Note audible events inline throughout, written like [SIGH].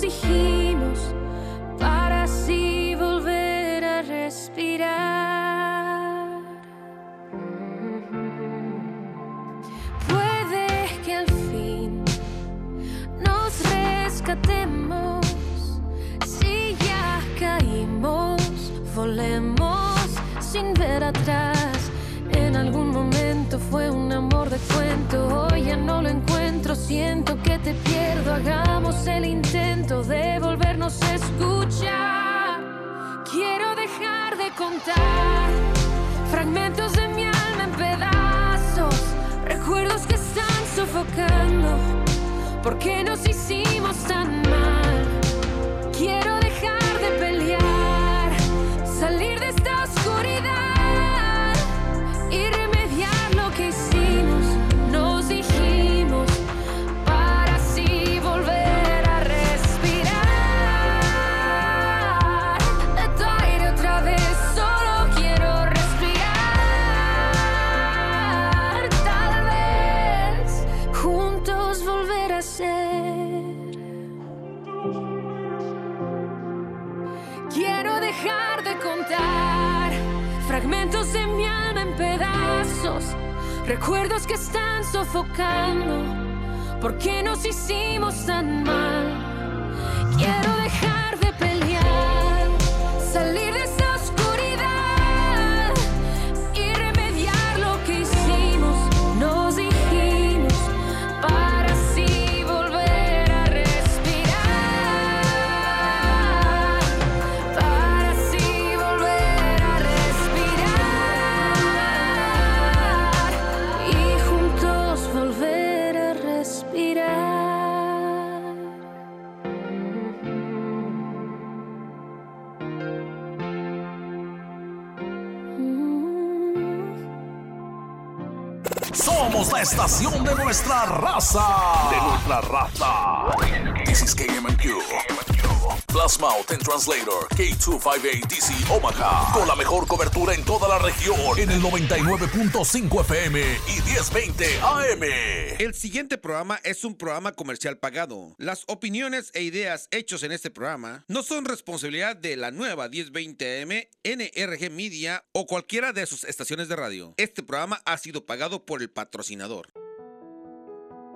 dijimos para así volver a respirar. Puede que al fin nos rescatemos si ya caímos, volemos sin ver atrás. Fragmentos de mi alma en pedazos, recuerdos que están sofocando, ¿por qué nos hicimos tan recuerdos que están sofocando. ¿Por qué nos hicimos tan mal? Quiero dejar de pelear, salir de raza. De nuestra raza. This is KMQ. Plasma and Translator K258DC Omaha. Con la mejor cobertura en toda la región. En el 99.5 FM y 1020 AM. El siguiente programa es un programa comercial pagado. Las opiniones e ideas hechos en este programa no son responsabilidad de la nueva 1020 AM, NRG Media o cualquiera de sus estaciones de radio. Este programa ha sido pagado por el patrocinador.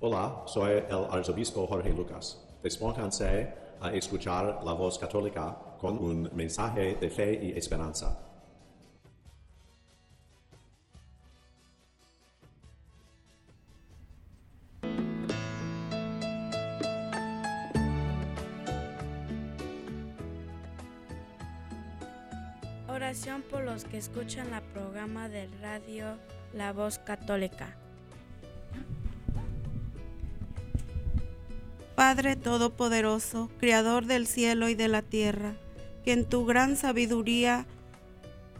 Hola, soy el arzobispo Jorge Lucas. Despónganse a escuchar la voz católica con un mensaje de fe y esperanza. Oración por los que escuchan la programa del radio La Voz Católica. Padre Todopoderoso, Creador del cielo y de la tierra, que en tu gran sabiduría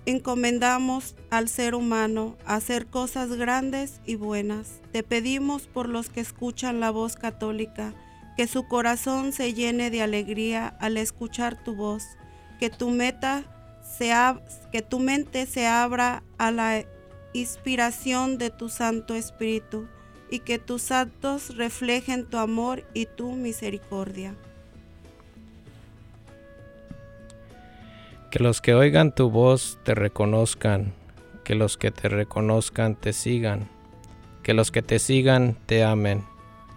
encomendamos al ser humano hacer cosas grandes y buenas. Te pedimos por los que escuchan la voz católica, que su corazón se llene de alegría al escuchar tu voz, que tu meta que tu mente se abra a la inspiración de tu Santo Espíritu y que tus actos reflejen tu amor y tu misericordia. Que los que oigan tu voz te reconozcan, que los que te reconozcan te sigan, que los que te sigan te amen,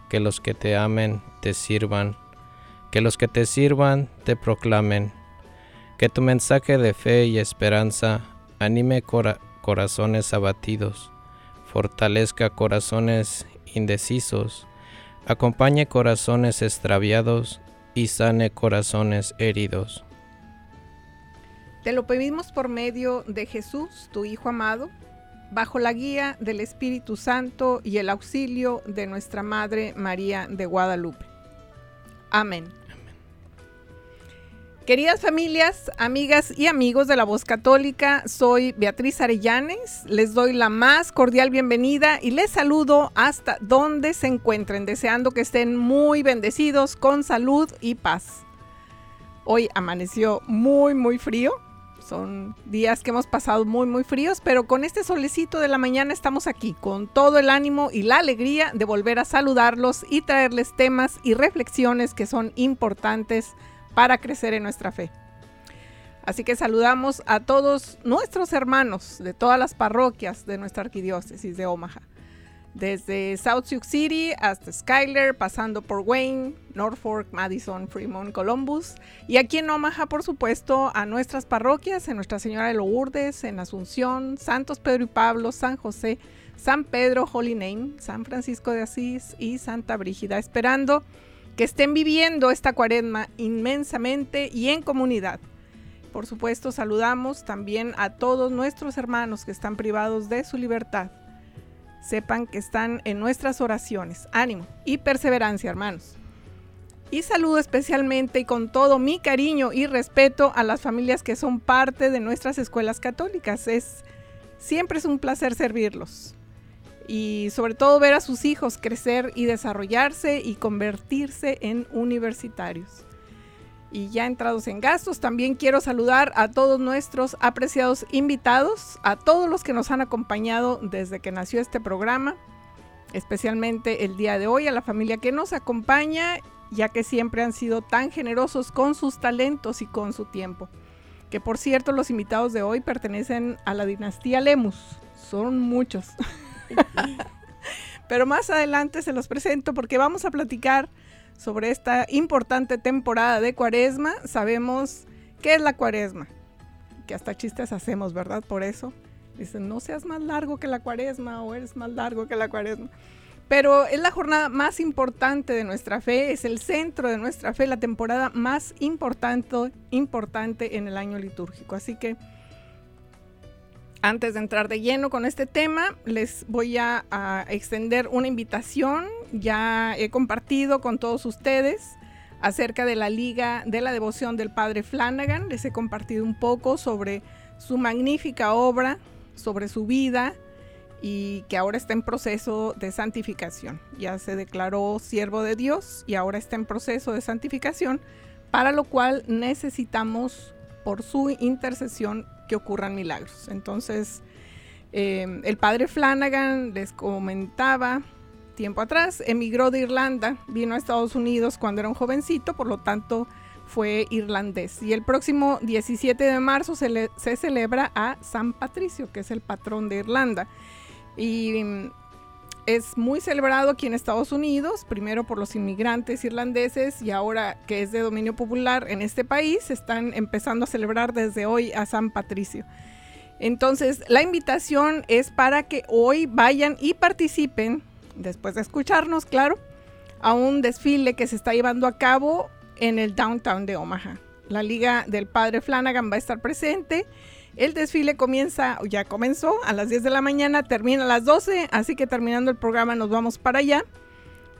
que los que te amen te sirvan, que los que te sirvan te proclamen, que tu mensaje de fe y esperanza anime cora- corazones abatidos, fortalezca corazones indecisos, acompañe corazones extraviados y sane corazones heridos. Te lo pedimos por medio de Jesús, tu Hijo amado, bajo la guía del Espíritu Santo y el auxilio de nuestra Madre María de Guadalupe. Amén. Queridas familias, amigas y amigos de la Voz Católica, soy Beatriz Arellanes. Les doy la más cordial bienvenida y les saludo hasta donde se encuentren, deseando que estén muy bendecidos con salud y paz. Hoy amaneció muy, muy frío. Son días que hemos pasado muy, muy fríos, pero con este solecito de la mañana estamos aquí con todo el ánimo y la alegría de volver a saludarlos y traerles temas y reflexiones que son importantes crecer en nuestra fe. Así que saludamos a todos nuestros hermanos de todas las parroquias de nuestra arquidiócesis de Omaha. Desde South Sioux City hasta Skyler, pasando por Wayne, Norfolk, Madison, Fremont, Columbus. Y aquí en Omaha, por supuesto, a nuestras parroquias, en Nuestra Señora de Lourdes, en Asunción, Santos Pedro y Pablo, San José, San Pedro, Holy Name, San Francisco de Asís y Santa Brígida, esperando que estén viviendo esta cuaresma inmensamente y en comunidad. Por supuesto, saludamos también a todos nuestros hermanos que están privados de su libertad. Sepan que están en nuestras oraciones. Ánimo y perseverancia, hermanos. Y saludo especialmente y con todo mi cariño y respeto a las familias que son parte de nuestras escuelas católicas. Es siempre es un placer servirlos y sobre todo ver a sus hijos crecer y desarrollarse y convertirse en universitarios. Y ya entrados en gastos, también quiero saludar a todos nuestros apreciados invitados, a todos los que nos han acompañado desde que nació este programa, especialmente el día de hoy, a la familia que nos acompaña, ya que siempre han sido tan generosos con sus talentos y con su tiempo. Que por cierto, los invitados de hoy pertenecen a la dinastía Lemus, son muchos. [LAUGHS] [LAUGHS] Pero más adelante se los presento porque vamos a platicar sobre esta importante temporada de cuaresma. Sabemos qué es la cuaresma, que hasta chistes hacemos, ¿verdad? Por eso. Dicen, no seas más largo que la cuaresma o eres más largo que la cuaresma. Pero es la jornada más importante de nuestra fe, es el centro de nuestra fe, la temporada más importante, importante en el año litúrgico. Así que antes de entrar de lleno con este tema, les voy a, extender una invitación. Ya he compartido con todos ustedes acerca de la Liga de la Devoción del Padre Flanagan. Les he compartido un poco sobre su magnífica obra, sobre su vida y que ahora está en proceso de santificación. Ya se declaró siervo de Dios y ahora está en proceso de santificación, para lo cual necesitamos por su intercesión que ocurran milagros. Entonces, eh, el padre Flanagan les comentaba tiempo atrás, emigró de Irlanda, vino a Estados Unidos cuando era un jovencito, por lo tanto fue irlandés. Y el próximo 17 de marzo se, se celebra a San Patricio, que es el patrón de Irlanda. Y es muy celebrado aquí en Estados Unidos, primero por los inmigrantes irlandeses y ahora que es de dominio popular en este país, están empezando a celebrar desde hoy a San Patricio. Entonces, la invitación es para que hoy vayan y participen, después de escucharnos, claro, a un desfile que se está llevando a cabo en el downtown de Omaha. La Liga del Padre Flanagan va a estar presente el desfile comienza, ya comenzó a las 10 de la mañana, termina a las 12, así que terminando el programa nos vamos para allá.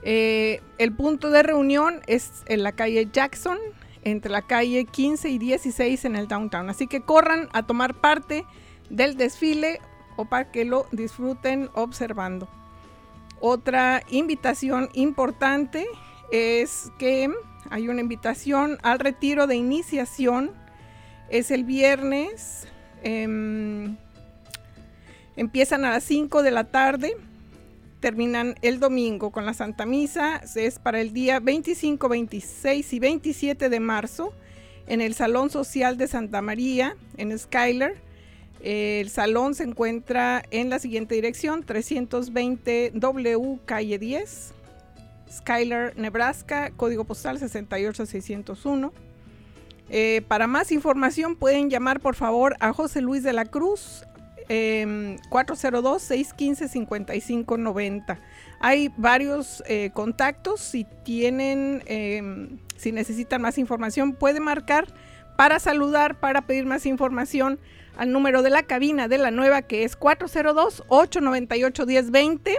Eh, el punto de reunión es en la calle Jackson, entre la calle 15 y 16 en el downtown. Así que corran a tomar parte del desfile o para que lo disfruten observando. Otra invitación importante es que hay una invitación al retiro de iniciación. Es el viernes Em, empiezan a las 5 de la tarde, terminan el domingo con la Santa Misa, es para el día 25, 26 y 27 de marzo en el Salón Social de Santa María, en Skyler. El salón se encuentra en la siguiente dirección, 320 W, calle 10, Skyler, Nebraska, código postal 68601. Eh, para más información pueden llamar por favor a José Luis de la Cruz. 402-615-5590. Em, Hay varios eh, contactos. Si tienen, em, si necesitan más información, pueden marcar para saludar, para pedir más información al número de la cabina de la nueva que es 402-898-1020.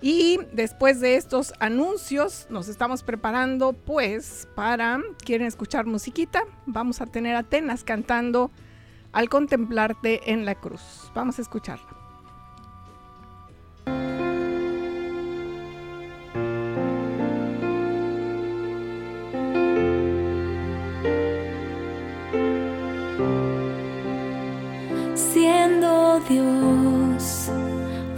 Y después de estos anuncios, nos estamos preparando pues para, ¿quieren escuchar musiquita? Vamos a tener a Atenas cantando Al contemplarte en la cruz. Vamos a escucharla. Siendo Dios,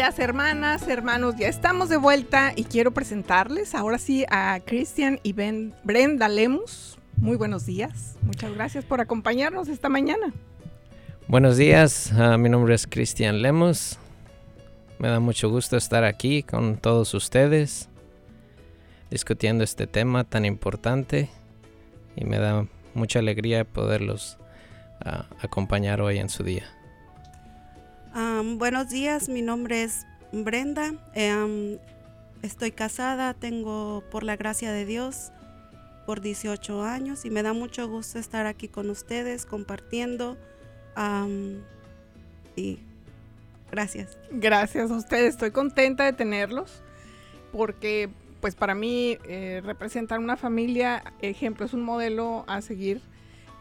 Queridas hermanas, hermanos, ya estamos de vuelta y quiero presentarles ahora sí a Cristian y Ben- Brenda Lemus. Muy buenos días. Muchas gracias por acompañarnos esta mañana. Buenos días, ah, mi nombre es Cristian Lemos. Me da mucho gusto estar aquí con todos ustedes discutiendo este tema tan importante y me da mucha alegría poderlos ah, acompañar hoy en su día. Am, buenos días, mi nombre es Brenda. Estoy casada, tengo por la gracia de Dios por 18 años y me da mucho gusto estar aquí con ustedes compartiendo. y gracias. Gracias a ustedes, estoy contenta de tenerlos porque pues para mí eh, representar una familia, ejemplo, es un modelo a seguir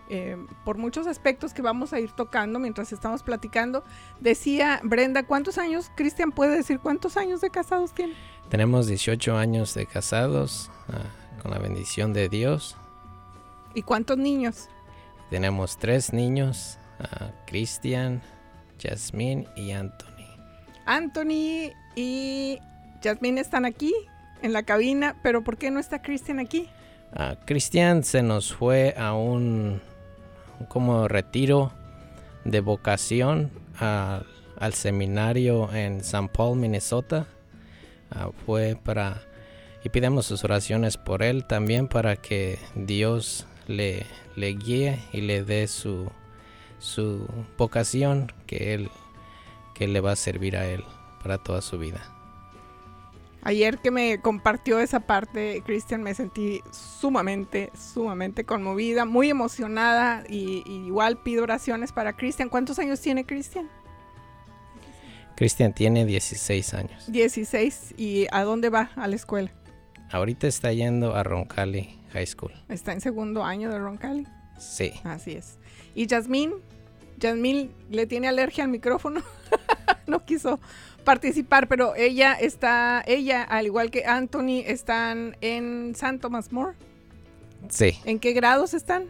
eh, por muchos aspectos que vamos a ir tocando mientras estamos platicando. Decía Brenda, ¿cuántos años, Cristian puede decir cuántos años de casados tiene? Tenemos 18 años de casados, ah, con la bendición de Dios. ¿Y cuántos niños? Tenemos tres niños, ah, Cristian, Jasmine y Anthony. Anthony y Jasmine están aquí en la cabina, pero ¿por qué no está Cristian aquí? Ah, Cristian se nos fue a un como retiro de vocación al seminario en St. Paul, Minnesota. Ah, fue para y pidamos sus oraciones por él también para que Dios le, le guíe y le dé su, su vocación que él que le va a servir a él para toda su vida. Ayer que me compartió esa parte, Cristian, me sentí sumamente, sumamente conmovida, muy emocionada y, y igual pido oraciones para Cristian. ¿Cuántos años tiene Cristian? Cristian tiene 16 años. 16. ¿Y a dónde va? A la escuela. Ahorita está yendo a Roncalli High School. Está en segundo año de Roncalli. Sí. Así es. ¿Y Yasmín? Yasmín le tiene alergia al micrófono. [LAUGHS] no quiso participar, pero ella está, ella, al igual que Anthony, están en San Thomas More. Sí. ¿En qué grados están?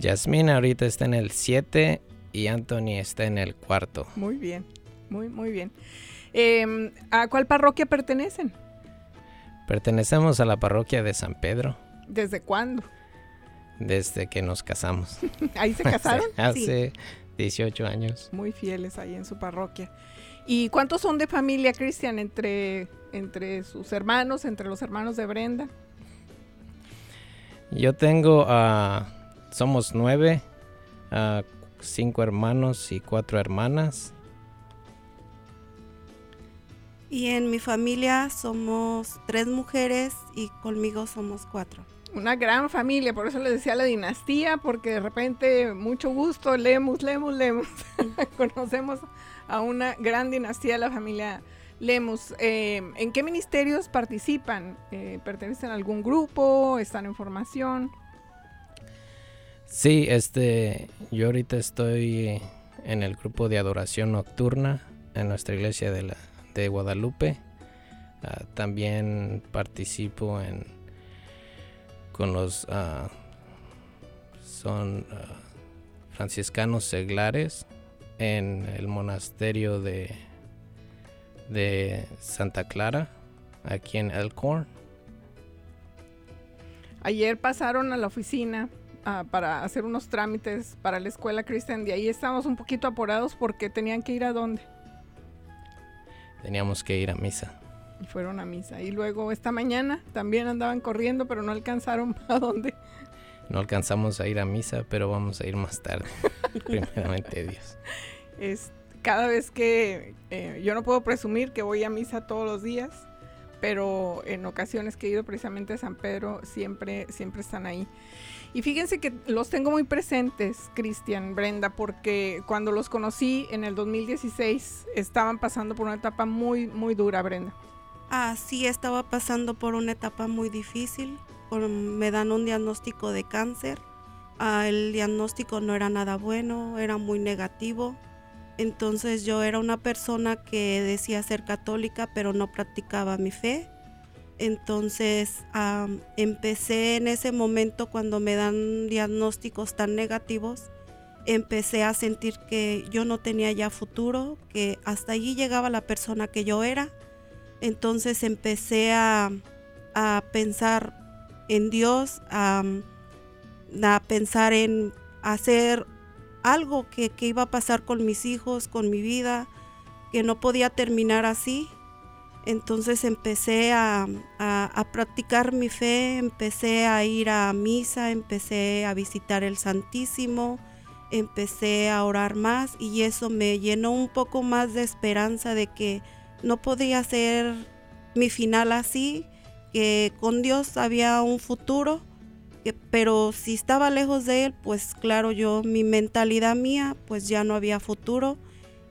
Jasmine ahorita está en el 7 y Anthony está en el cuarto. Muy bien, muy, muy bien. Eh, ¿A cuál parroquia pertenecen? Pertenecemos a la parroquia de San Pedro ¿Desde cuándo? desde que nos casamos. [LAUGHS] ¿Ahí se [LAUGHS] casaron? Hace 18 años. Muy fieles ahí en su parroquia. ¿Y cuántos son de familia, Cristian, entre, entre sus hermanos, entre los hermanos de Brenda? Yo tengo, ah, somos nueve, ah, cinco hermanos y cuatro hermanas. Y en mi familia somos tres mujeres y conmigo somos cuatro. Una gran familia, por eso les decía la dinastía, porque de repente mucho gusto, leemos, leemos, leemos. [LAUGHS] Conocemos a una gran dinastía la familia Lemus. Eh, ¿En qué ministerios participan? Eh, ¿Pertenecen a algún grupo? ¿Están en formación? Sí, este, yo ahorita estoy en el grupo de adoración nocturna en nuestra iglesia de, la, de Guadalupe. Ah, también participo en con los ah, son ah, franciscanos seglares en el monasterio de de Santa Clara aquí en Elkhorn. Ayer pasaron a la oficina ah, para hacer unos trámites para la escuela Cristian. De ahí estábamos un poquito apurados porque tenían que ir a dónde. Teníamos que ir a misa. Y fueron a misa. Y luego esta mañana también andaban corriendo, pero no alcanzaron [LAUGHS] a dónde. No alcanzamos a ir a misa, pero vamos a ir más tarde. [LAUGHS] Primeramente Dios. Es, cada vez que eh, yo no puedo presumir que voy a misa todos los días, pero en ocasiones que he ido precisamente a San Pedro siempre, siempre están ahí. Y fíjense que los tengo muy presentes, Cristian, Brenda, porque cuando los conocí en el 2016 estaban pasando por una etapa muy, muy dura, Brenda. Ah, sí, estaba pasando por una etapa muy difícil. Me dan un diagnóstico de cáncer. Ah, el diagnóstico no era nada bueno, era muy negativo. Entonces yo era una persona que decía ser católica, pero no practicaba mi fe. Entonces empecé en ese momento cuando me dan diagnósticos tan negativos, empecé a sentir que yo no tenía ya futuro, que hasta allí llegaba la persona que yo era. Entonces empecé a, a pensar en Dios, a, a pensar en hacer algo que, que iba a pasar con mis hijos, con mi vida, que no podía terminar así. Entonces empecé a, a- a practicar mi fe, empecé a ir a misa, empecé a visitar el Santísimo, empecé a orar más y eso me llenó un poco más de esperanza de que no podía ser mi final así, que con Dios había un futuro, que- pero si estaba lejos de Él, pues claro, yo, mi mentalidad mía, pues ya no había futuro.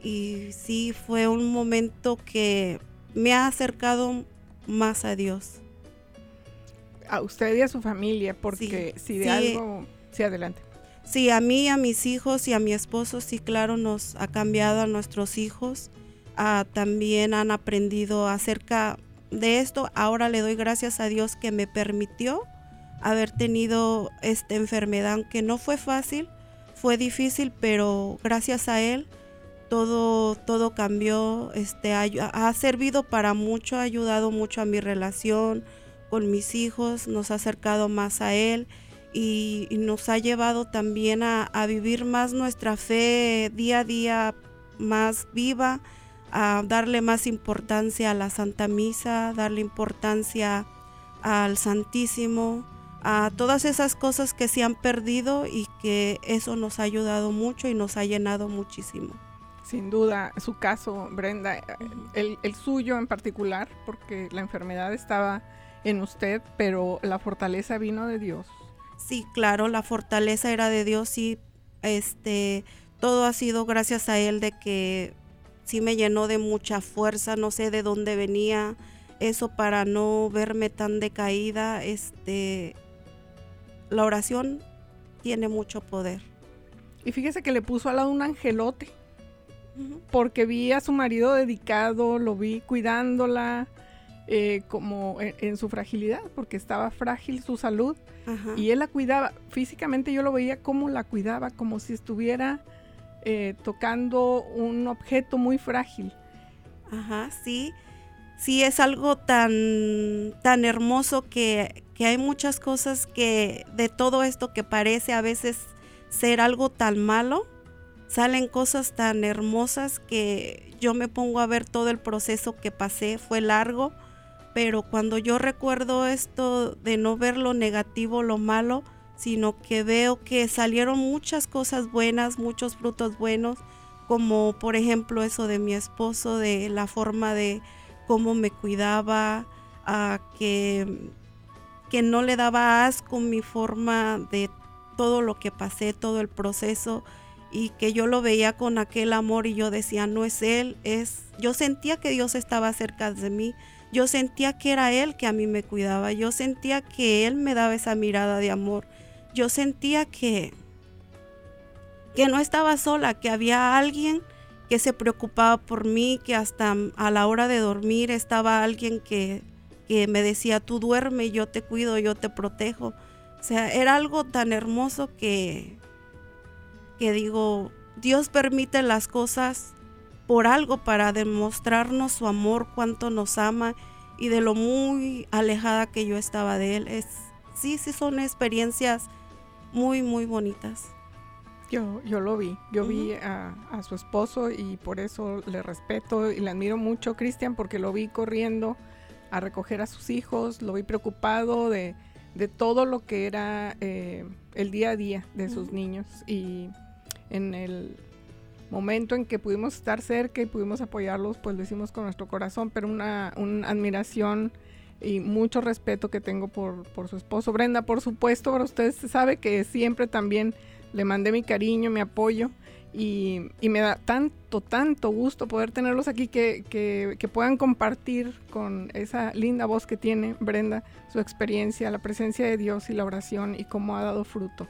Y sí, fue un momento que me ha acercado más a Dios. A usted y a su familia, porque si de sí. algo... Sí, adelante. Sí, a mí, a mis hijos y a mi esposo, sí, claro, nos ha cambiado a nuestros hijos. Ah, también han aprendido acerca de esto. Ahora le doy gracias a Dios que me permitió haber tenido esta enfermedad, aunque no fue fácil, fue difícil, pero gracias a Él todo, todo cambió, este, ha, ha, servido para mucho, ha ayudado mucho a mi relación con mis hijos, nos ha acercado más a Él y, nos ha llevado también a, vivir más nuestra fe día a día más viva, a darle más importancia a la Santa Misa, darle importancia al Santísimo, a todas esas cosas que se han perdido y que eso nos ha ayudado mucho y nos ha llenado muchísimo. Sin duda, su caso, Brenda, el, el, suyo en particular, porque la enfermedad estaba en usted, pero la fortaleza vino de Dios. Sí, claro, la fortaleza era de Dios y este, todo ha sido gracias a Él de que sí me llenó de mucha fuerza, no sé de dónde venía eso para no verme tan decaída, este, la oración tiene mucho poder. Y fíjese que le puso al lado un angelote porque vi a su marido dedicado, lo vi cuidándola eh, como en, en, su fragilidad, porque estaba frágil su salud. Ajá. Y él la cuidaba. Físicamente yo lo veía como la cuidaba, como si estuviera eh, tocando un objeto muy frágil. Ajá, sí. Sí, es algo tan, tan hermoso que, que hay muchas cosas que de todo esto que parece a veces ser algo tan malo, salen cosas tan hermosas que yo me pongo a ver todo el proceso que pasé, fue largo, pero cuando yo recuerdo esto de no ver lo negativo, lo malo, sino que veo que salieron muchas cosas buenas, muchos frutos buenos, como por ejemplo eso de mi esposo, de la forma de cómo me cuidaba, a que, que no le daba asco mi forma de todo lo que pasé, todo el proceso y que yo lo veía con aquel amor y yo decía, no es él, es yo sentía que Dios estaba cerca de mí. Yo sentía que era él que a mí me cuidaba, yo sentía que él me daba esa mirada de amor. Yo sentía que que no estaba sola, que había alguien que se preocupaba por mí, que hasta a la hora de dormir estaba alguien que, que me decía, tú duerme, yo te cuido, yo te protejo. O sea, era algo tan hermoso que, que digo, Dios permite las cosas por algo para demostrarnos su amor, cuánto nos ama y de lo muy alejada que yo estaba de él. Es, sí, sí son experiencias muy, muy bonitas. Yo, yo lo vi, yo uh -huh. vi a, a, su esposo y por eso le respeto y le admiro mucho, Cristian, porque lo vi corriendo a recoger a sus hijos, lo vi preocupado de, de todo lo que era eh, el día a día de sus uh -huh. niños y en el momento en que pudimos estar cerca y pudimos apoyarlos, pues lo hicimos con nuestro corazón, pero una, una admiración y mucho respeto que tengo por, por, su esposo. Brenda, por supuesto, para ustedes sabe que siempre también le mandé mi cariño, mi apoyo y, y me da tanto, tanto gusto poder tenerlos aquí que, que, que, puedan compartir con esa linda voz que tiene Brenda su experiencia, la presencia de Dios y la oración y cómo ha dado fruto.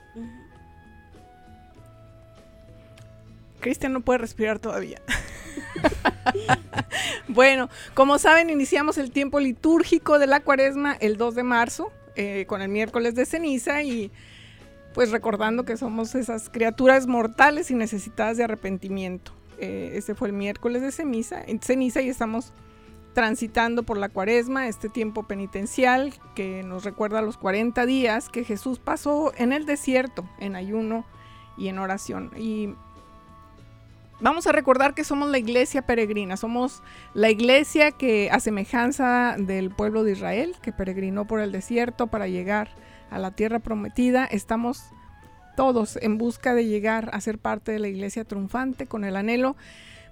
Cristian no puede respirar todavía. [LAUGHS] [LAUGHS] bueno, como saben, iniciamos el tiempo litúrgico de la cuaresma el 2 de marzo eh, con el miércoles de ceniza y pues recordando que somos esas criaturas mortales y necesitadas de arrepentimiento. Eh, ese fue el miércoles de ceniza, ceniza y estamos transitando por la cuaresma, este tiempo penitencial que nos recuerda los 40 días que Jesús pasó en el desierto, en ayuno y en oración. Y Vamos a recordar que somos la iglesia peregrina, somos la iglesia que a semejanza del pueblo de Israel, que peregrinó por el desierto para llegar a la tierra prometida, estamos todos en busca de llegar a ser parte de la iglesia triunfante con el anhelo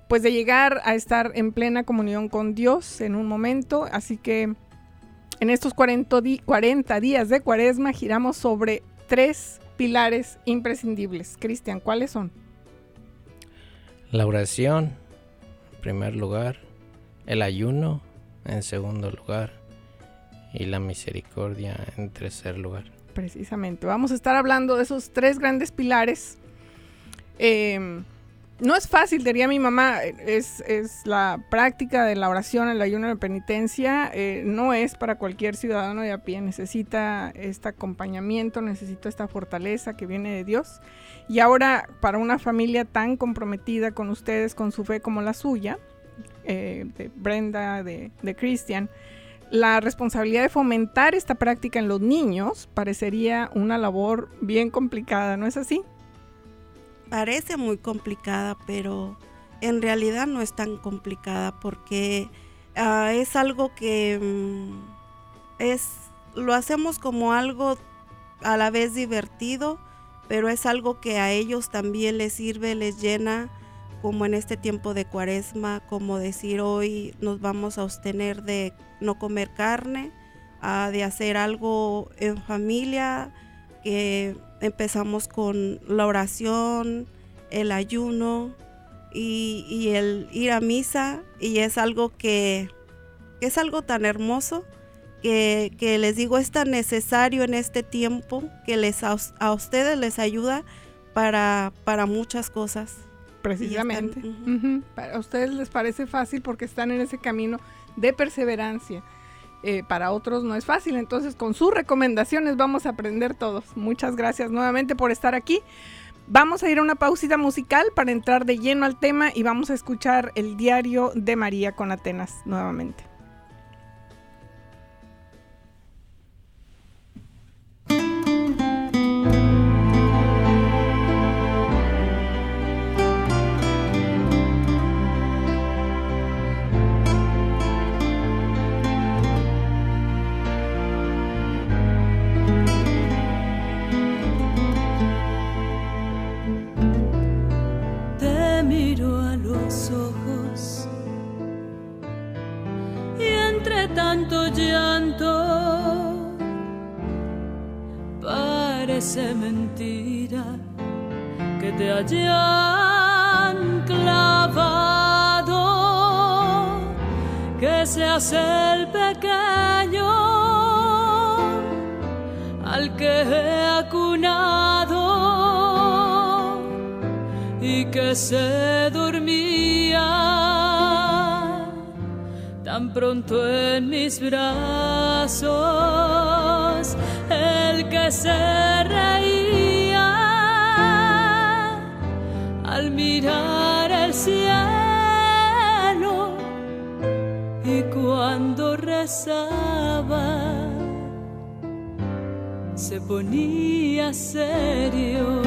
pues de llegar a estar en plena comunión con Dios en un momento, así que en estos 40, 40 días de cuaresma giramos sobre tres pilares imprescindibles. Cristian, ¿cuáles son? La oración, en primer lugar, el ayuno, en segundo lugar, y la misericordia, en tercer lugar. Precisamente. Vamos a estar hablando de esos tres grandes pilares. Em, no es fácil, diría mi mamá, es, la práctica de la oración, el ayuno de penitencia, eh, no es para cualquier ciudadano de a pie, necesita este acompañamiento, necesita esta fortaleza que viene de Dios. Y ahora, para una familia tan comprometida con ustedes, con su fe como la suya, eh, de Brenda, de, de Christian, la responsabilidad de fomentar esta práctica en los niños parecería una labor bien complicada, ¿no es así? Parece muy complicada, pero en realidad no es tan complicada porque ah, es algo que mm, es lo hacemos como algo a la vez divertido, pero es algo que a ellos también les sirve, les llena, como en este tiempo de cuaresma, como decir hoy nos vamos a abstener de no comer carne, ah, de hacer algo en familia, que empezamos con la oración, el ayuno y, el ir a misa y es algo que, es algo tan hermoso que, les digo es tan necesario en este tiempo que les a, ustedes les ayuda para, para muchas cosas. Precisamente. Para ustedes les parece fácil porque están en ese camino de perseverancia. Eh, para otros no es fácil. Entonces, con sus recomendaciones vamos a aprender todos. Muchas gracias nuevamente por estar aquí. Vamos a ir a una pausita musical para entrar de lleno al tema y vamos a escuchar el diario de María con Atenas nuevamente. Mentira que te hayan clavado, que seas el pequeño al que he acunado y que se dormía tan pronto en mis brazos, el que se reía ponía serio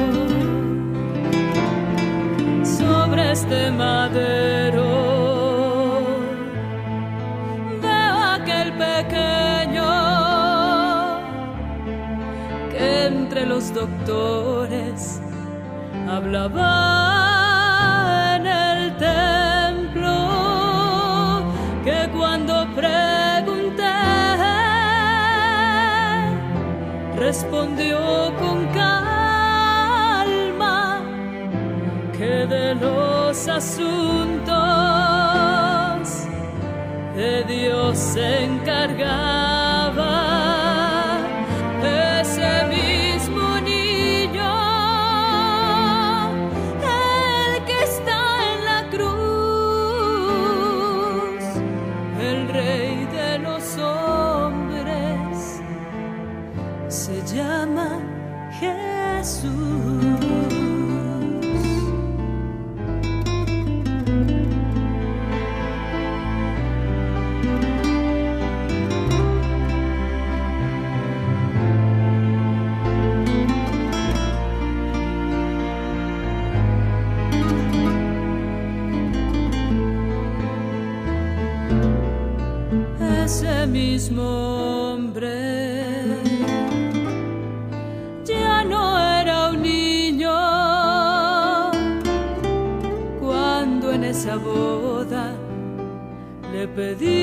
sobre este madero pequeño que entre los doctores hablaba respondió con calma que de los asuntos de Dios se encargaba llama Jesús. mismo le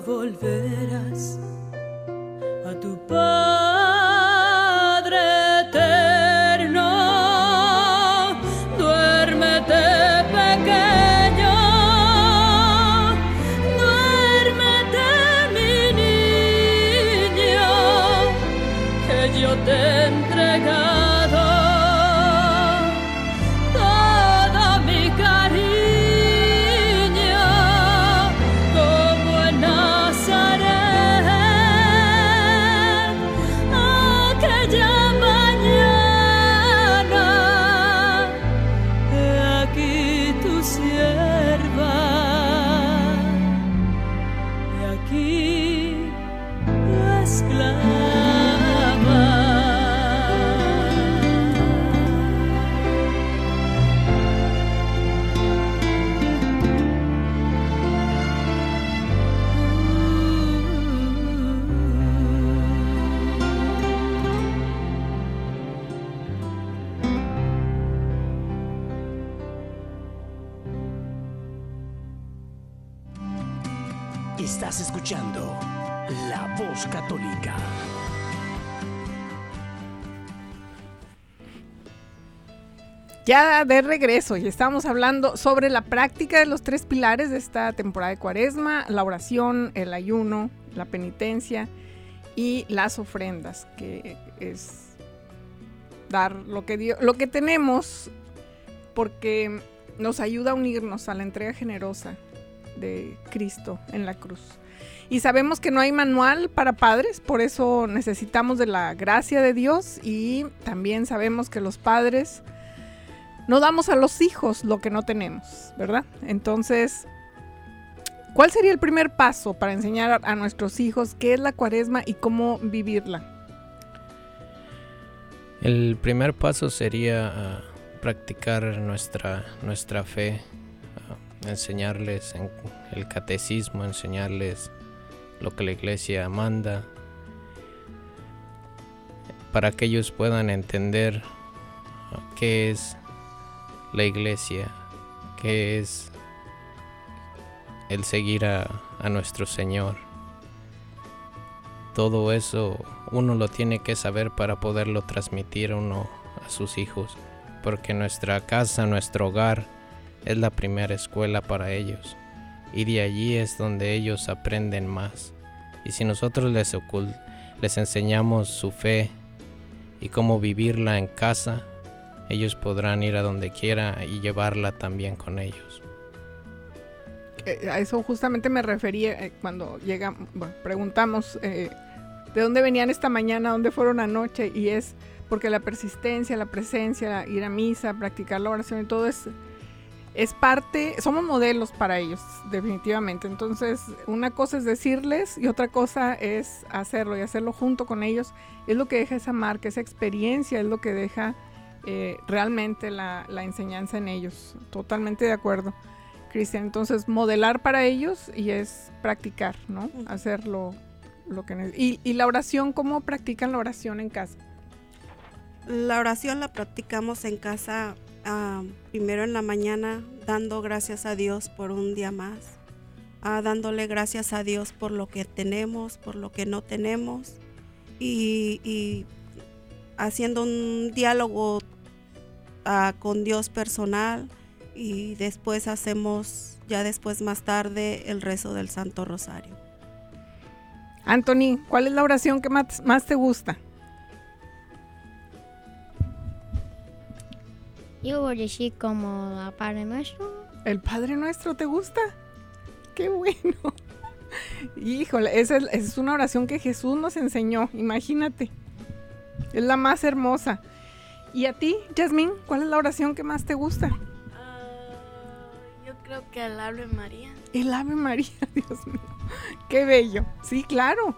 pronto de regreso y estamos hablando sobre la práctica de los tres pilares de esta temporada de cuaresma, la oración, el ayuno, la penitencia y las ofrendas, que es dar lo que, Dios- lo que tenemos porque nos ayuda a unirnos a la entrega generosa de Cristo en la cruz. Y sabemos que no hay manual para padres, por eso necesitamos de la gracia de Dios y también sabemos que los padres no damos a los hijos lo que no tenemos, ¿verdad? Entonces, ¿cuál sería el primer paso para enseñar a, nuestros hijos qué es la cuaresma y cómo vivirla? El primer paso sería ah, practicar nuestra, nuestra fe, ah, enseñarles en el catecismo, enseñarles lo que la iglesia manda, para que ellos puedan entender ah, qué es la iglesia, qué es el seguir a, a nuestro Señor. Todo eso uno lo tiene que saber para poderlo transmitir uno a sus hijos, porque nuestra casa, nuestro hogar es la primera escuela para ellos y de allí es donde ellos aprenden más. Y si nosotros les, ocul- les enseñamos su fe y cómo vivirla en casa, ellos podrán ir a donde quiera y llevarla también con ellos. Eh, a eso justamente me refería eh, cuando llega, bueno, preguntamos eh, de dónde venían esta mañana, dónde fueron anoche, y es porque la persistencia, la presencia, ir a misa, practicar la oración y todo es, es parte, somos modelos para ellos, definitivamente. Entonces, una cosa es decirles y otra cosa es hacerlo y hacerlo junto con ellos. Es lo que deja esa marca, esa experiencia, es lo que deja eh, realmente la, la enseñanza en ellos. Totalmente de acuerdo. Cristian. Entonces, modelar para ellos y es practicar, ¿no? Hacer lo, que y, y la oración, ¿cómo practican la oración en casa? La oración la practicamos en casa ah, primero en la mañana, dando gracias a Dios por un día más, ah, dándole gracias a Dios por lo que tenemos, por lo que no tenemos y, y haciendo un diálogo con Dios personal y después hacemos, ya después más tarde, el rezo del Santo Rosario. Anthony, ¿cuál es la oración que más, más te gusta? Yo voy a decir como la Padre Nuestro. ¿El Padre Nuestro te gusta? Qué bueno. [LAUGHS] Híjole, esa es, esa es una oración que Jesús nos enseñó, imagínate. Es la más hermosa. ¿Y a ti, Yasmín, cuál es la oración que más te gusta? Yo creo que el Ave María. El Ave María, [LAUGHS] Dios mío. Qué bello. Sí, claro.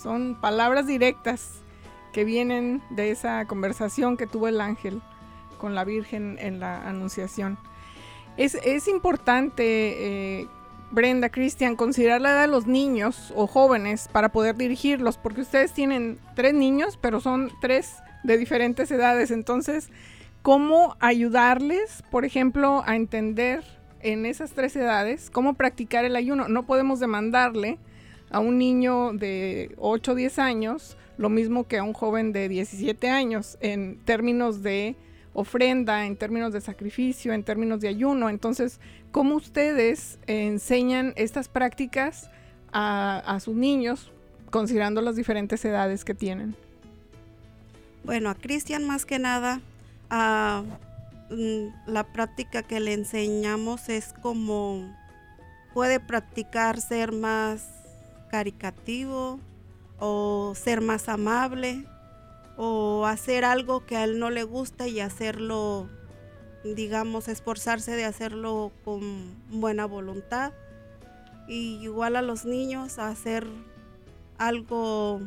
Son palabras directas que vienen de esa conversación que tuvo el ángel con la Virgen en la Anunciación. Es, es importante, eh, Brenda, Cristian, considerar la edad de los niños o jóvenes para poder dirigirlos, porque ustedes tienen tres niños, pero son tres de diferentes edades. Entonces, ¿cómo ayudarles, por ejemplo, a entender en esas tres edades cómo practicar el ayuno? No podemos demandarle a un niño de 8 o 10 años lo mismo que a un joven de 17 años en términos de ofrenda, en términos de sacrificio, en términos de ayuno. Entonces, ¿cómo ustedes enseñan estas prácticas a, a sus niños considerando las diferentes edades que tienen? Bueno, a Cristian más que nada, mm, la práctica que le enseñamos es como puede practicar ser más caricativo o ser más amable o hacer algo que a él no le gusta y hacerlo, digamos, esforzarse de hacerlo con buena voluntad. Y igual a los niños, hacer algo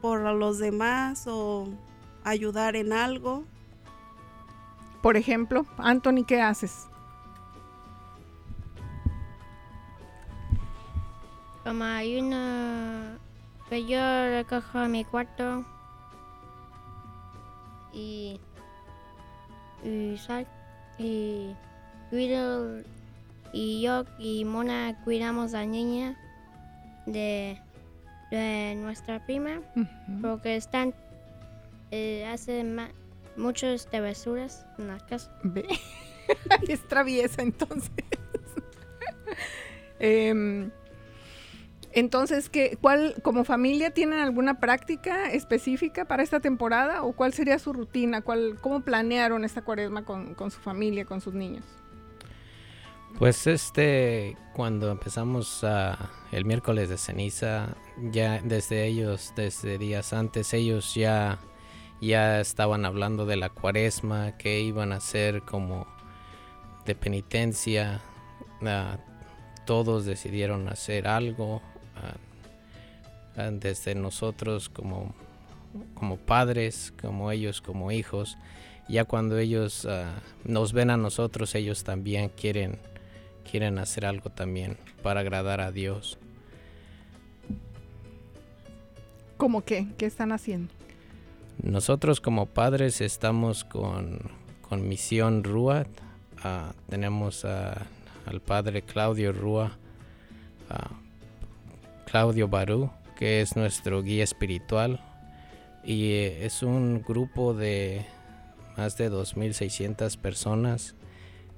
por los demás o ayudar en algo. Por ejemplo, Anthony, ¿qué haces? Como hay una... Que yo recojo mi cuarto y... Y sal... Y... Cuido... Y yo y Mona cuidamos a la niña de, de nuestra prima porque están eh, hace muchas travesuras en la casa. Ve. [LAUGHS] es traviesa entonces. [LAUGHS] Em, entonces, ¿qué, cuál, como familia, tienen alguna práctica específica para esta temporada? ¿O cuál sería su rutina? ¿Cuál, ¿Cómo planearon esta cuaresma con, con su familia, con sus niños? Pues este, cuando empezamos ah, el miércoles de ceniza, ya desde ellos, desde días antes, ellos ya, ya estaban hablando de la cuaresma, que iban a hacer como de penitencia. ah, todos decidieron hacer algo. ah, ah, desde nosotros como, como padres, como ellos como hijos. Ya cuando ellos nos ven a nosotros, ellos también quieren quieren hacer algo también para agradar a Dios. ¿Cómo qué? ¿Qué están haciendo? Nosotros como padres estamos con, con Misión Ruat. Ah, tenemos a- al padre Claudio Rúa, a Claudio Barú, que es nuestro guía espiritual. Y eh, es un grupo de más de 2.600 personas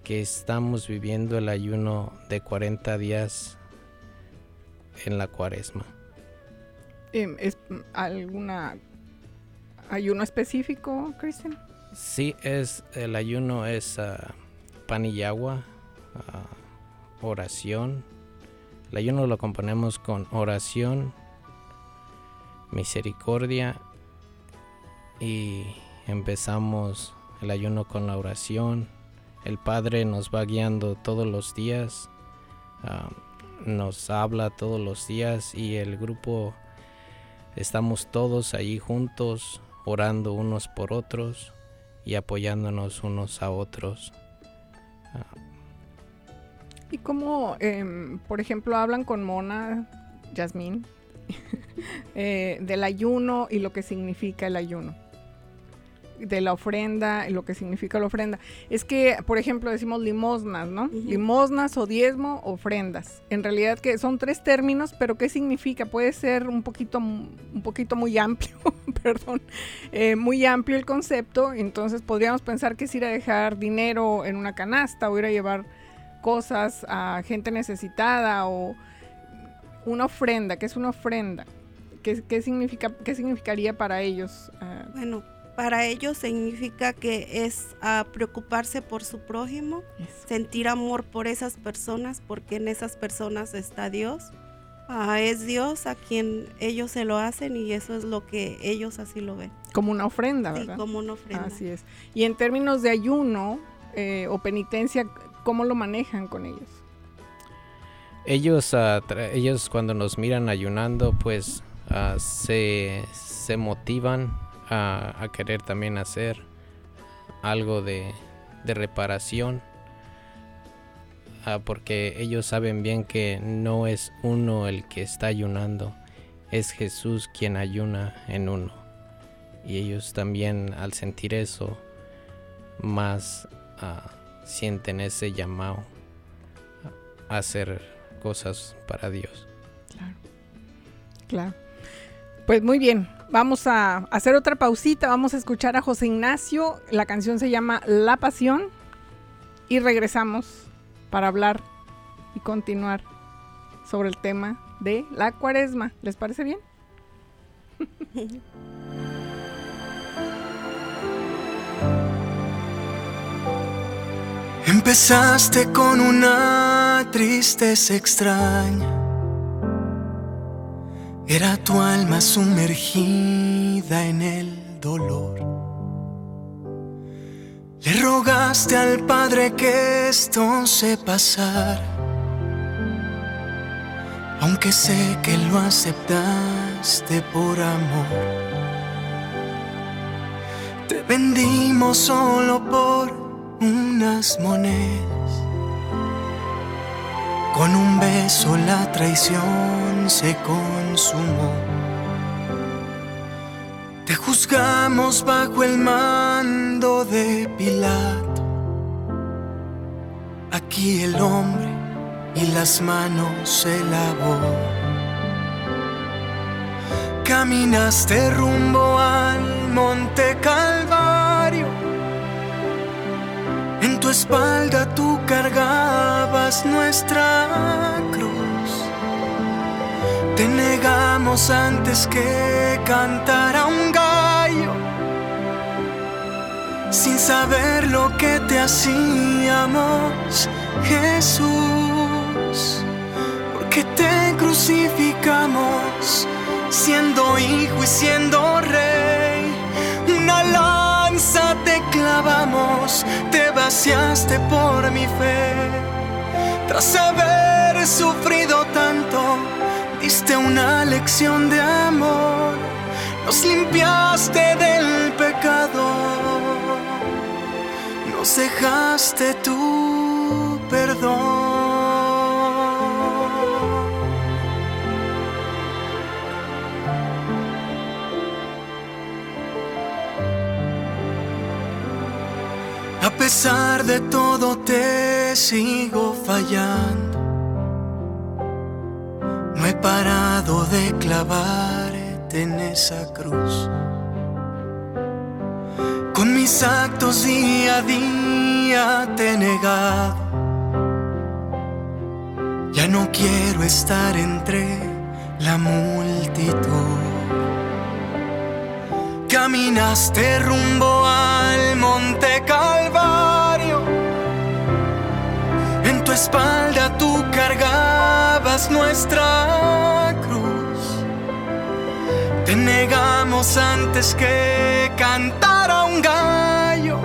que estamos viviendo el ayuno de 40 días en la cuaresma. Em, ¿Es alguna ayuno específico, Cristian? Sí, es el ayuno es ah, pan y agua, ah, oración. El ayuno lo componemos con oración, misericordia y empezamos el ayuno con la oración. El Padre nos va guiando todos los días, ah, nos habla todos los días y el grupo estamos todos allí juntos orando unos por otros y apoyándonos unos a otros. ¿Y cómo, em, por ejemplo, hablan con Mona, Yasmín, [LAUGHS] eh, del ayuno y lo que significa el ayuno? De la ofrenda y lo que significa la ofrenda. Es que, por ejemplo, decimos limosnas, ¿no? Limosnas o diezmo, ofrendas. En realidad que son tres términos, pero ¿qué significa? Puede ser un poquito, un poquito muy amplio, [LAUGHS] perdón, eh, muy amplio el concepto. Entonces podríamos pensar que es ir a dejar dinero en una canasta o ir a llevar cosas a gente necesitada o una ofrenda, ¿qué es una ofrenda? ¿Qué, qué significa, qué significaría para ellos? Ah, Bueno, para ellos significa que es ah, preocuparse por su prójimo, sentir amor por esas personas, porque en esas personas está Dios. Ah, es Dios a quien ellos se lo hacen y eso es lo que ellos así lo ven. Como una ofrenda, Sí, ¿verdad? como una ofrenda. Así es. Y en términos de ayuno eh, o penitencia, ¿cómo lo manejan con ellos? Ellos, ah, ellos cuando nos miran ayunando, pues se, se motivan a, querer también hacer algo de, de reparación. ah, porque ellos saben bien que no es uno el que está ayunando, es Jesús quien ayuna en uno. Y ellos también al sentir eso, más ah, sienten ese llamado a hacer cosas para Dios. Claro. Pues muy bien, vamos a hacer otra pausita, vamos a escuchar a José Ignacio, la canción se llama La Pasión y regresamos para hablar y continuar sobre el tema de la cuaresma. ¿Les parece bien? [LAUGHS] Empezaste con una tristeza extraña. Era tu alma sumergida en el dolor. Le rogaste al Padre que esto se pasara. Aunque sé que lo aceptaste por amor. Te vendimos solo por unas monedas. Con un beso la traición se Te juzgamos bajo el mando de Pilato. Aquí el hombre y las manos se lavó. Caminaste rumbo al monte Calvario. En tu espalda tú cargabas nuestra cruz. Te negamos antes que cantara un gallo. Sin saber lo que te hacíamos, Jesús. Porque te crucificamos, siendo hijo y siendo rey. Una lanza te clavamos, te vaciaste por mi fe. Tras haber sufrido tanto, diste una lección de amor, nos limpiaste del pecado, nos dejaste tu perdón. A pesar de todo te sigo fallando. Parado de clavarte en esa cruz. Con mis actos día a día te he negado. Ya no quiero estar entre la multitud. Caminaste rumbo al monte Calvario. En tu espalda tú nuestra cruz. Te negamos antes que cantara un gallo.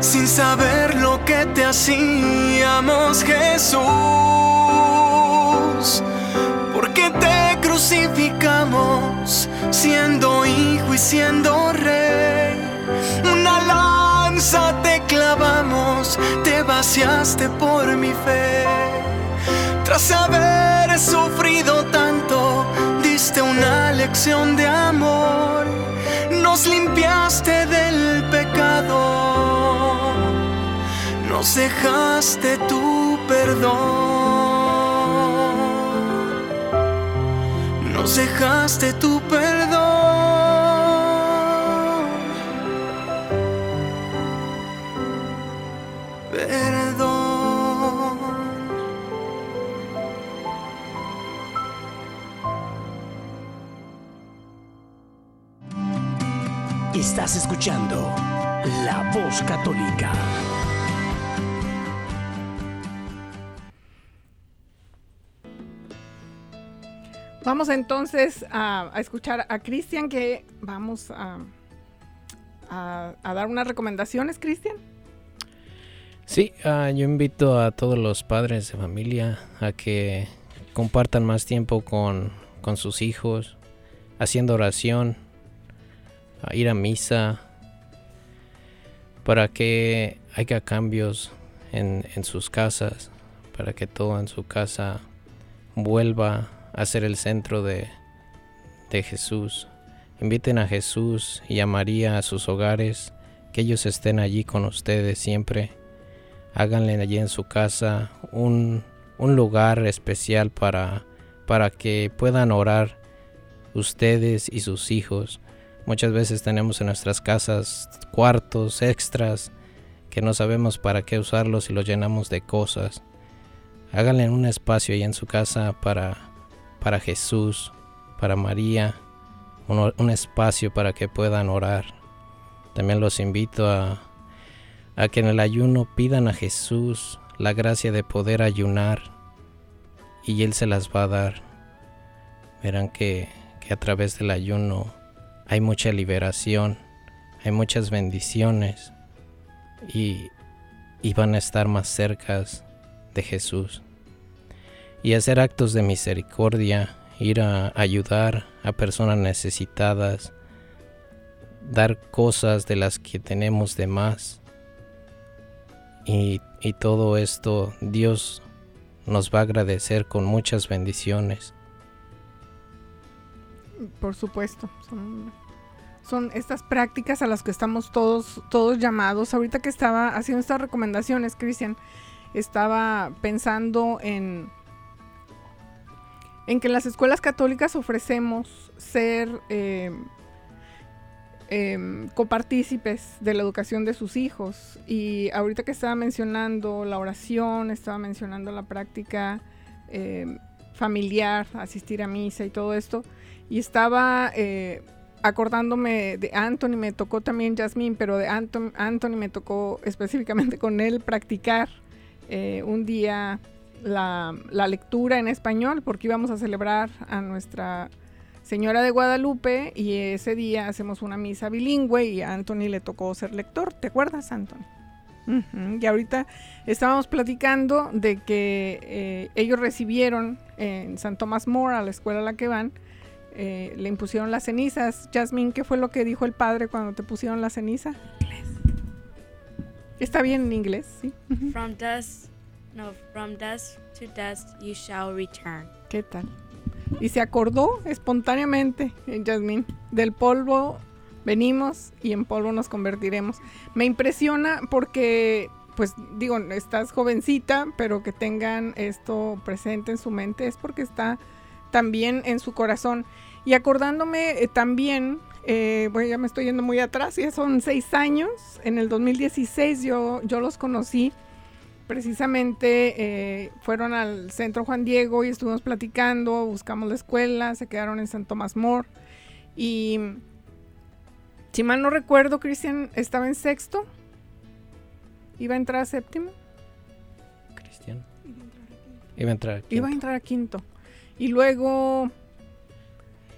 Sin saber lo que te hacíamos, Jesús. Porque te crucificamos, siendo hijo y siendo rey. Una lanza te clavamos, te vaciaste por mi fe. Tras haber sufrido tanto, diste una lección de amor. Nos limpiaste del pecado, nos dejaste tu perdón. Nos dejaste tu perdón. Estás escuchando La Voz Católica. Vamos entonces a, a escuchar a Cristian que vamos a, a, a dar unas recomendaciones, Cristian. Sí, ah, yo invito a todos los padres de familia a que compartan más tiempo con, con sus hijos, haciendo oración, a ir a misa, para que haya cambios en, sus casas, para que todo en su casa vuelva a ser el centro de, de Jesús. Inviten a Jesús y a María a sus hogares, que ellos estén allí con ustedes siempre. Háganle allí en su casa un, un lugar especial para, para que puedan orar ustedes y sus hijos. Muchas veces tenemos en nuestras casas cuartos extras que no sabemos para qué usarlos y los llenamos de cosas. Háganle un espacio ahí en su casa para, para Jesús, para María, un, un espacio para que puedan orar. También los invito a, a que en el ayuno pidan a Jesús la gracia de poder ayunar y Él se las va a dar. Verán que, que a través del ayuno hay mucha liberación, hay muchas bendiciones y, y van a estar más cercas de Jesús. Y hacer actos de misericordia, ir a ayudar a personas necesitadas, dar cosas de las que tenemos de más. Y, y todo esto Dios nos va a agradecer con muchas bendiciones. Por supuesto, son, son estas prácticas a las que estamos todos, todos llamados. Ahorita que estaba haciendo estas recomendaciones, Cristian, estaba pensando en, en que en las escuelas católicas ofrecemos ser eh, eh, copartícipes de la educación de sus hijos. Y ahorita que estaba mencionando la oración, estaba mencionando la práctica eh, familiar, asistir a misa y todo esto, y estaba eh, acordándome de Anthony, me tocó también Jasmine, pero de Anthony, Anthony me tocó específicamente con él practicar eh, un día la, la, lectura en español porque íbamos a celebrar a nuestra Señora de Guadalupe y ese día hacemos una misa bilingüe y a Anthony le tocó ser lector. ¿Te acuerdas, Anthony? Y ahorita estábamos platicando de que eh, ellos recibieron en San Tomás More, a la escuela a la que van, eh, le impusieron las cenizas. Jasmine, ¿qué fue lo que dijo el padre cuando te pusieron la ceniza? Inglés. Está bien en inglés, sí. From dust, no, from dust to dust you shall return. ¿Qué tal? Y se acordó espontáneamente en Jasmine. Del polvo venimos y en polvo nos convertiremos. Me impresiona porque, pues digo, estás jovencita, pero que tengan esto presente en su mente es porque está también en su corazón. Y acordándome eh, también, eh, bueno, ya me estoy yendo muy atrás, ya son seis años. En el 2016 yo, yo los conocí. Precisamente eh, fueron al centro Juan Diego y estuvimos platicando, buscamos la escuela, se quedaron en San Tomás More. Y si mal no recuerdo, Cristian estaba en sexto. ¿Iba a entrar a séptimo? Cristian. Iba a entrar a quinto. Iba a entrar a quinto. Y luego,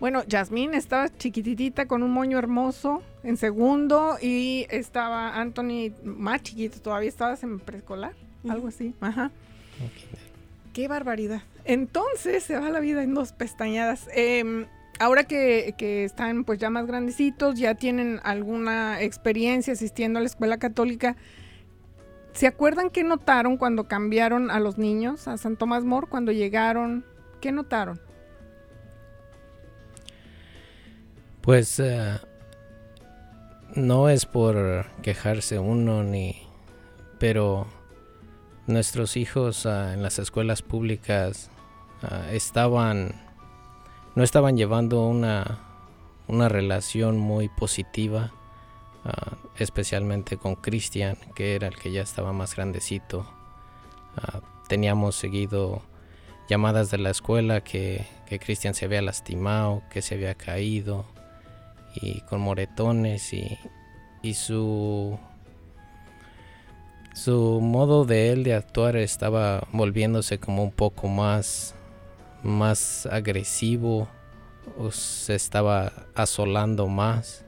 bueno, Jasmine estaba chiquititita con un moño hermoso en segundo y estaba Anthony más chiquito, todavía estabas en preescolar, uh -huh. algo así. Ajá. Okay. Qué barbaridad. Entonces se va la vida en dos pestañadas. Eh, ahora que, que, están pues ya más grandecitos, ya tienen alguna experiencia asistiendo a la escuela católica, ¿se acuerdan qué notaron cuando cambiaron a los niños a San Tomás More, cuando llegaron? ¿Qué notaron? Pues uh, no es por quejarse uno ni, pero nuestros hijos uh, en las escuelas públicas uh, estaban no estaban llevando una, una relación muy positiva, uh, especialmente con Cristian, que era el que ya estaba más grandecito. Teníamos seguido llamadas de la escuela que, que Cristian se había lastimado, que se había caído, y con moretones, y, y su, su modo de él de actuar estaba volviéndose como un poco más más agresivo, se estaba asolando más,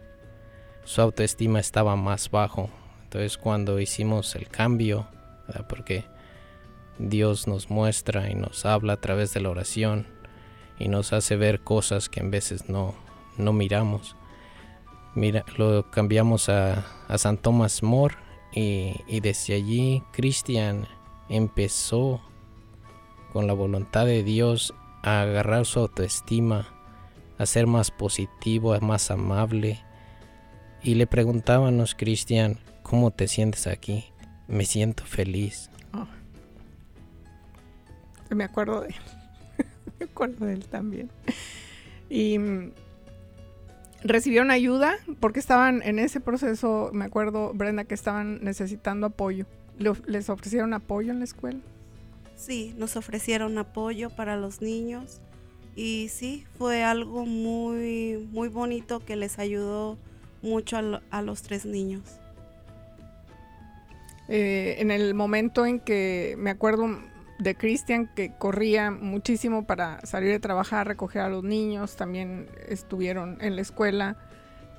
su autoestima estaba más bajo. Entonces cuando hicimos el cambio, ¿verdad? porque Dios nos muestra y nos habla a través de la oración y nos hace ver cosas que en veces no, no miramos. Mira, lo cambiamos a, a San Tomás More y, y desde allí Cristian empezó con la voluntad de Dios a agarrar su autoestima, a ser más positivo, más amable. Y le preguntábamos, Cristian, ¿cómo te sientes aquí? Me siento feliz. Me acuerdo de él. [LAUGHS] Me acuerdo de él también. Y mm, recibieron ayuda porque estaban en ese proceso, me acuerdo, Brenda, que estaban necesitando apoyo. ¿Le- ¿Les ofrecieron apoyo en la escuela? Sí, nos ofrecieron apoyo para los niños y sí, fue algo muy, muy bonito que les ayudó mucho a, lo- a los tres niños. Eh, en el momento en que me acuerdo de Cristian que corría muchísimo para salir de trabajar, recoger a los niños, también estuvieron en la escuela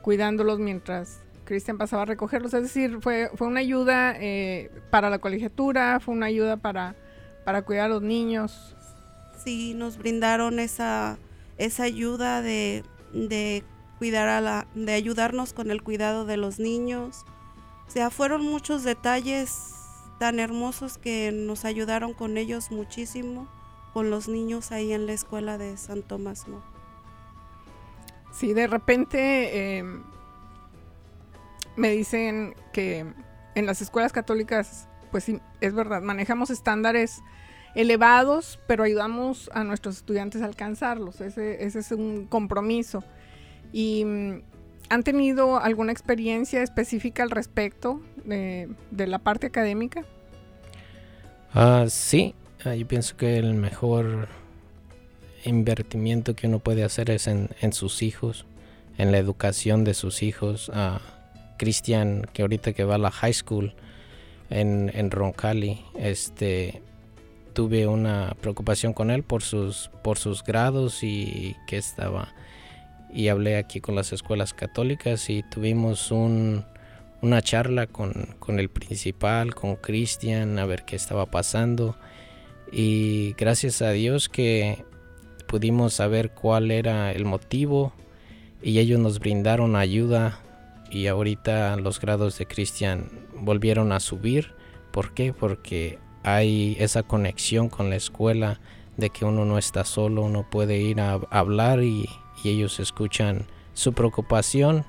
cuidándolos mientras Cristian pasaba a recogerlos, es decir, fue, fue una ayuda eh, para la colegiatura, fue una ayuda para, para cuidar a los niños. Sí, nos brindaron esa, esa ayuda de, de cuidar a la, de ayudarnos con el cuidado de los niños. O sea, fueron muchos detalles tan hermosos que nos ayudaron con ellos muchísimo, con los niños ahí en la escuela de San Tomás. Sí, de repente eh, me dicen que en las escuelas católicas, pues sí, es verdad, manejamos estándares elevados, pero ayudamos a nuestros estudiantes a alcanzarlos. Ese, ese es un compromiso. Y mm, han tenido alguna experiencia específica al respecto de, la parte académica. Ah, sí, ah, yo pienso que el mejor invertimiento que uno puede hacer es en, sus hijos, en la educación de sus hijos. Ah, Cristian, que ahorita que va a la high school en, en Roncalli, este, tuve una preocupación con él por sus, por sus grados y que estaba... Y hablé aquí con las escuelas católicas y tuvimos un, una charla con, con el principal, con Cristian, a ver qué estaba pasando. Y gracias a Dios que pudimos saber cuál era el motivo y ellos nos brindaron ayuda y ahorita los grados de Cristian volvieron a subir. ¿Por qué? Porque hay esa conexión con la escuela de que uno no está solo, uno puede ir a hablar y, y ellos escuchan su preocupación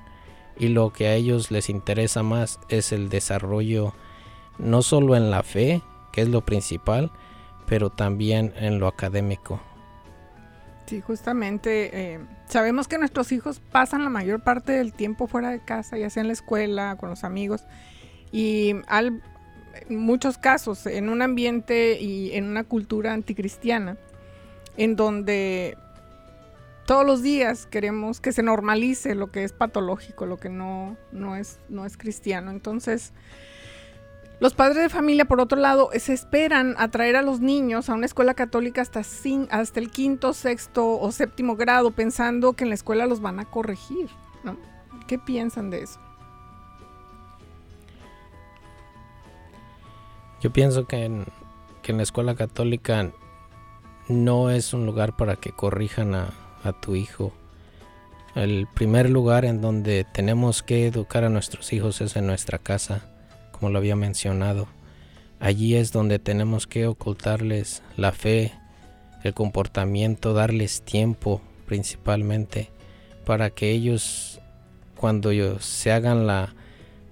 y lo que a ellos les interesa más es el desarrollo no solo en la fe, que es lo principal, pero también en lo académico. Sí, justamente eh, sabemos que nuestros hijos pasan la mayor parte del tiempo fuera de casa, ya sea en la escuela, con los amigos, y al, muchos casos en un ambiente y en una cultura anticristiana, en donde todos los días queremos que se normalice lo que es patológico, lo que no, no, es, no es cristiano. Entonces, los padres de familia, por otro lado, se esperan a traer a los niños a una escuela católica hasta, cin- hasta el quinto, sexto o séptimo grado, pensando que en la escuela los van a corregir. ¿no? ¿Qué piensan de eso? Yo pienso que en, que en la escuela católica no es un lugar para que corrijan a, a tu hijo. El primer lugar en donde tenemos que educar a nuestros hijos es en nuestra casa, como lo había mencionado. Allí es donde tenemos que ocultarles la fe, el comportamiento, darles tiempo principalmente, para que ellos cuando se hagan la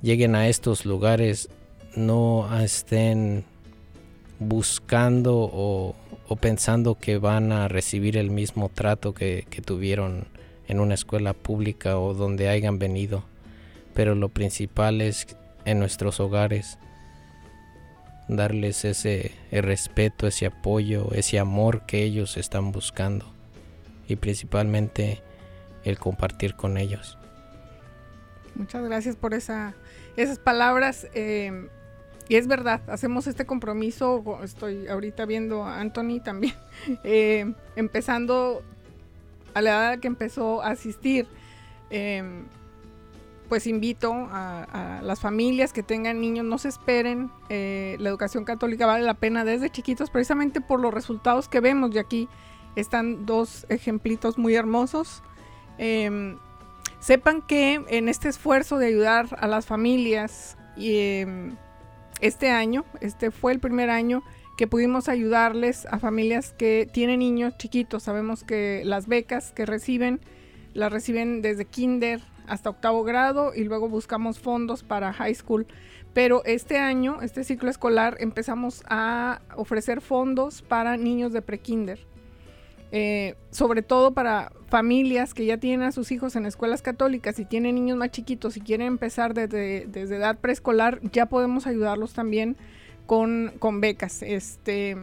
lleguen a estos lugares no estén buscando o, o pensando que van a recibir el mismo trato que, que tuvieron en una escuela pública o donde hayan venido. Pero lo principal es en nuestros hogares darles ese respeto, ese apoyo, ese amor que ellos están buscando y principalmente el compartir con ellos. Muchas gracias por esa, esas palabras. Eh, y es verdad, hacemos este compromiso, estoy ahorita viendo a Anthony también, [LAUGHS] eh, empezando a la edad que empezó a asistir. em, pues invito a, las familias que tengan niños, no se esperen, eh, la educación católica vale la pena desde chiquitos, precisamente por los resultados que vemos, y aquí están dos ejemplitos muy hermosos. Em, sepan que en este esfuerzo de ayudar a las familias, em, este año, este fue el primer año que pudimos ayudarles a familias que tienen niños chiquitos. Sabemos que las becas que reciben, las reciben desde kinder hasta octavo grado y luego buscamos fondos para high school. Pero este año, este ciclo escolar, empezamos a ofrecer fondos para niños de prekinder. Eh, sobre todo para familias que ya tienen a sus hijos en escuelas católicas y tienen niños más chiquitos y quieren empezar desde, desde edad preescolar, ya podemos ayudarlos también con, con becas. Este,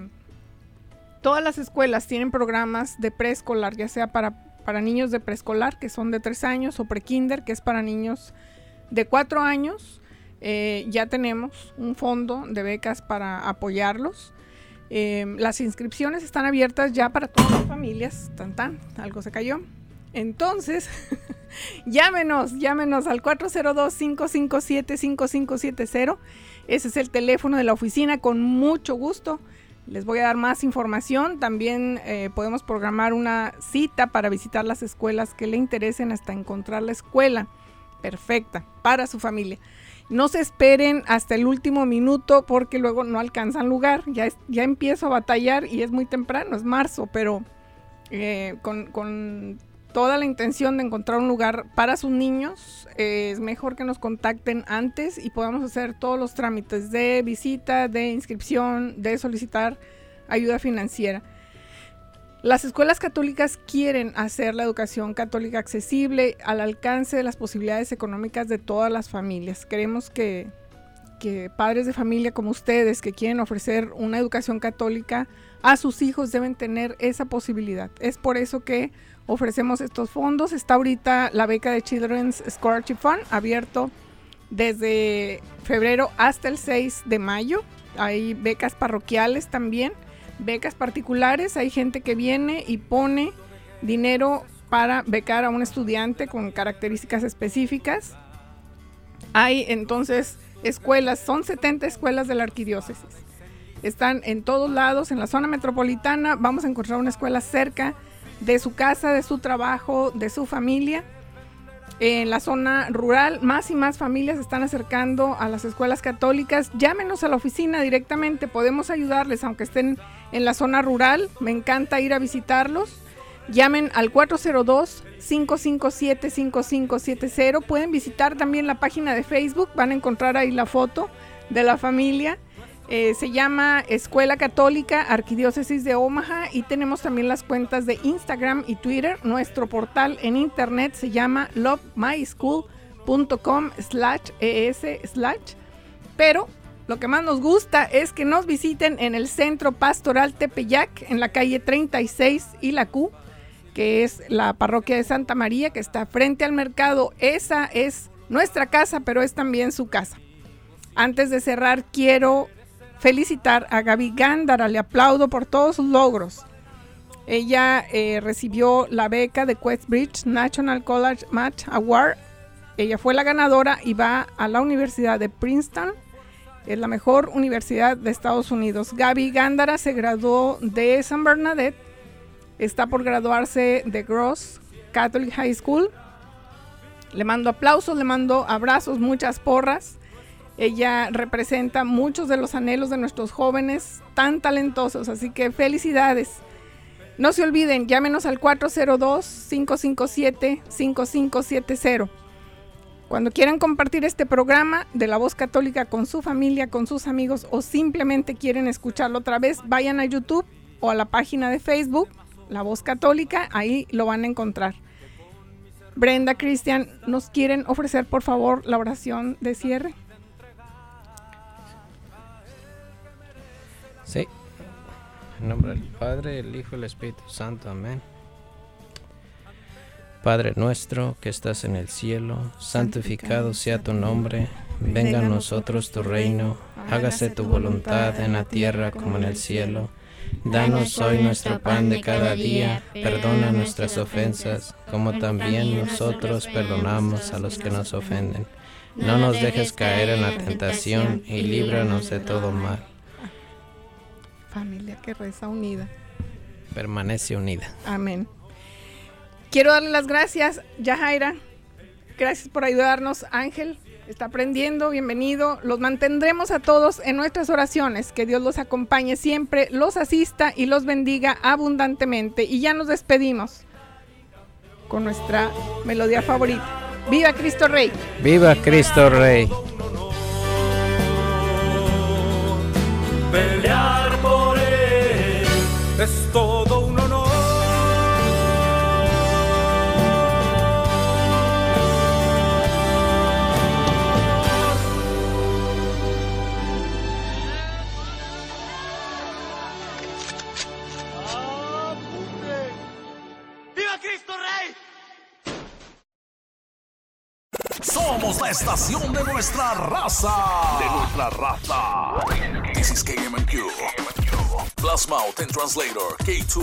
todas las escuelas tienen programas de preescolar, ya sea para, para niños de preescolar, que son de 3 años, o prekinder, que es para niños de 4 años. Eh, ya tenemos un fondo de becas para apoyarlos. Eh, las inscripciones están abiertas ya para todas las familias. Tan tan, algo se cayó. Entonces, [LAUGHS] llámenos, llámenos al 402-557-5570. Ese es el teléfono de la oficina, con mucho gusto. Les voy a dar más información. También eh, podemos programar una cita para visitar las escuelas que le interesen hasta encontrar la escuela perfecta para su familia. No se esperen hasta el último minuto porque luego no alcanzan lugar. Ya, ya empiezo a batallar y es muy temprano, es marzo, pero eh, con, con toda la intención de encontrar un lugar para sus niños, eh, es mejor que nos contacten antes y podamos hacer todos los trámites de visita, de inscripción, de solicitar ayuda financiera. Las escuelas católicas quieren hacer la educación católica accesible al alcance de las posibilidades económicas de todas las familias. Queremos que, que padres de familia como ustedes que quieren ofrecer una educación católica a sus hijos deben tener esa posibilidad. Es por eso que ofrecemos estos fondos. Está ahorita la beca de Children's Scholarship Fund abierto desde febrero hasta el 6 de mayo. Hay becas parroquiales también, becas particulares. Hay gente que viene y pone dinero para becar a un estudiante con características específicas. Hay entonces escuelas, son 70 escuelas de la arquidiócesis. Están en todos lados, en la zona metropolitana. Vamos a encontrar una escuela cerca de su casa, de su trabajo, de su familia. En la zona rural, más y más familias están acercando a las escuelas católicas. Llámenos a la oficina directamente, podemos ayudarles, aunque estén en la zona rural. Me encanta ir a visitarlos. Llamen al 402-557-5570. Pueden visitar también la página de Facebook, van a encontrar ahí la foto de la familia. Eh, se llama Escuela Católica Arquidiócesis de Omaha y tenemos también las cuentas de Instagram y Twitter. Nuestro portal en internet se llama lovemyschool.com slash es slash. Pero lo que más nos gusta es que nos visiten en el Centro Pastoral Tepeyac, en la calle 36 y la Q, que es la parroquia de Santa María, que está frente al mercado. Esa es nuestra casa, pero es también su casa. Antes de cerrar, quiero felicitar a Gaby Gándara, le aplaudo por todos sus logros. Ella eh, recibió la beca de Questbridge National College Match Award. Ella fue la ganadora y va a la Universidad de Princeton. Es la mejor universidad de Estados Unidos. Gaby Gándara se graduó de San Bernadette. Está por graduarse de Gross Catholic High School. Le mando aplausos, le mando abrazos, muchas porras. Ella representa muchos de los anhelos de nuestros jóvenes tan talentosos, así que felicidades. No se olviden, llámenos al 402-557-5570. Cuando quieran compartir este programa de la voz católica con su familia, con sus amigos o simplemente quieren escucharlo otra vez, vayan a YouTube o a la página de Facebook, La Voz Católica, ahí lo van a encontrar. Brenda, Cristian, ¿nos quieren ofrecer por favor la oración de cierre? Sí. En nombre del Padre, el Hijo y el Espíritu Santo. Amén. Padre nuestro que estás en el cielo, santificado sea tu nombre. Venga a nosotros tu reino. hágase tu voluntad en la tierra como en el cielo. Danos hoy nuestro pan de cada día, perdona nuestras ofensas, como también nosotros perdonamos a los que nos ofenden. No nos dejes caer en la tentación y líbranos de todo mal. Familia que reza unida. Permanece unida. Amén. Quiero darle las gracias, Yajaira. Gracias por ayudarnos, Ángel. Está aprendiendo, bienvenido. Los mantendremos a todos en nuestras oraciones. Que Dios los acompañe siempre, los asista y los bendiga abundantemente. Y ya nos despedimos con nuestra melodía favorita. ¡Viva Cristo Rey! ¡Viva Cristo Rey! Pelear por es todo Somos la estación de nuestra raza. De nuestra raza. This is KMQ. Plasma Translator K2